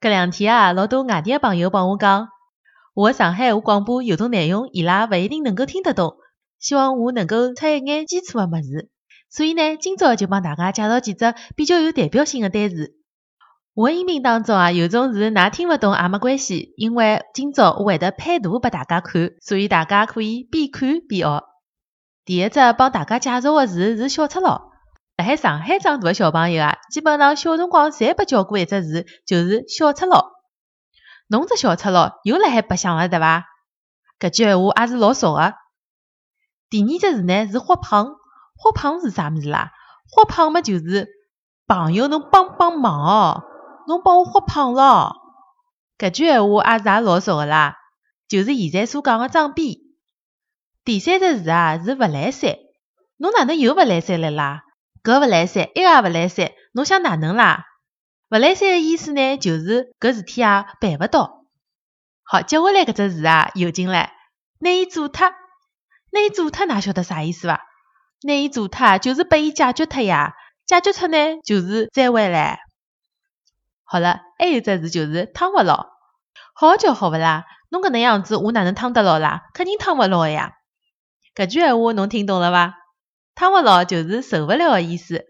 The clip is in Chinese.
搿两天啊，老多外地个朋友帮我讲，我个上海话广播有种内容伊拉勿一定能够听得懂，希望我能够出一眼基础个物事。所以呢，今朝就帮大家介绍几只比较有代表性个单词。我个音频当中啊，有种字㑚听勿懂也没关系，因为今朝我会得配图拨大家看，所以大家可以边看边学。第一只帮大家介绍个字是小赤佬。辣海上海长大个小朋友啊，基本上小辰光侪被叫过一只字，就是小赤佬。侬只小赤佬又辣海白相了对伐？搿句闲话也是老熟个。第二只字呢是豁胖。豁胖是啥物事啦？豁胖么就是朋友侬帮帮忙哦，侬帮我豁胖咯。搿句闲话也是也老熟个啦，就是现在所讲个装逼。第三只字啊是勿来三，侬哪能又勿来三了啦？搿勿来三，埃个也勿来三，侬想哪能啦？勿来三个意思呢，就是搿事体啊办勿到。好，接下来搿只字啊有劲唻，拿伊做脱，拿伊做脱，㑚晓得啥意思伐？拿伊做脱，就是拨伊解决脱呀。解决脱呢，就是再会唻。好了，还有只字就是趟勿牢，好叫好勿啦？侬搿能样子，我哪能趟得牢啦？肯定趟勿牢个呀。搿句闲话侬听懂了伐？撑勿牢就是受勿了的意思。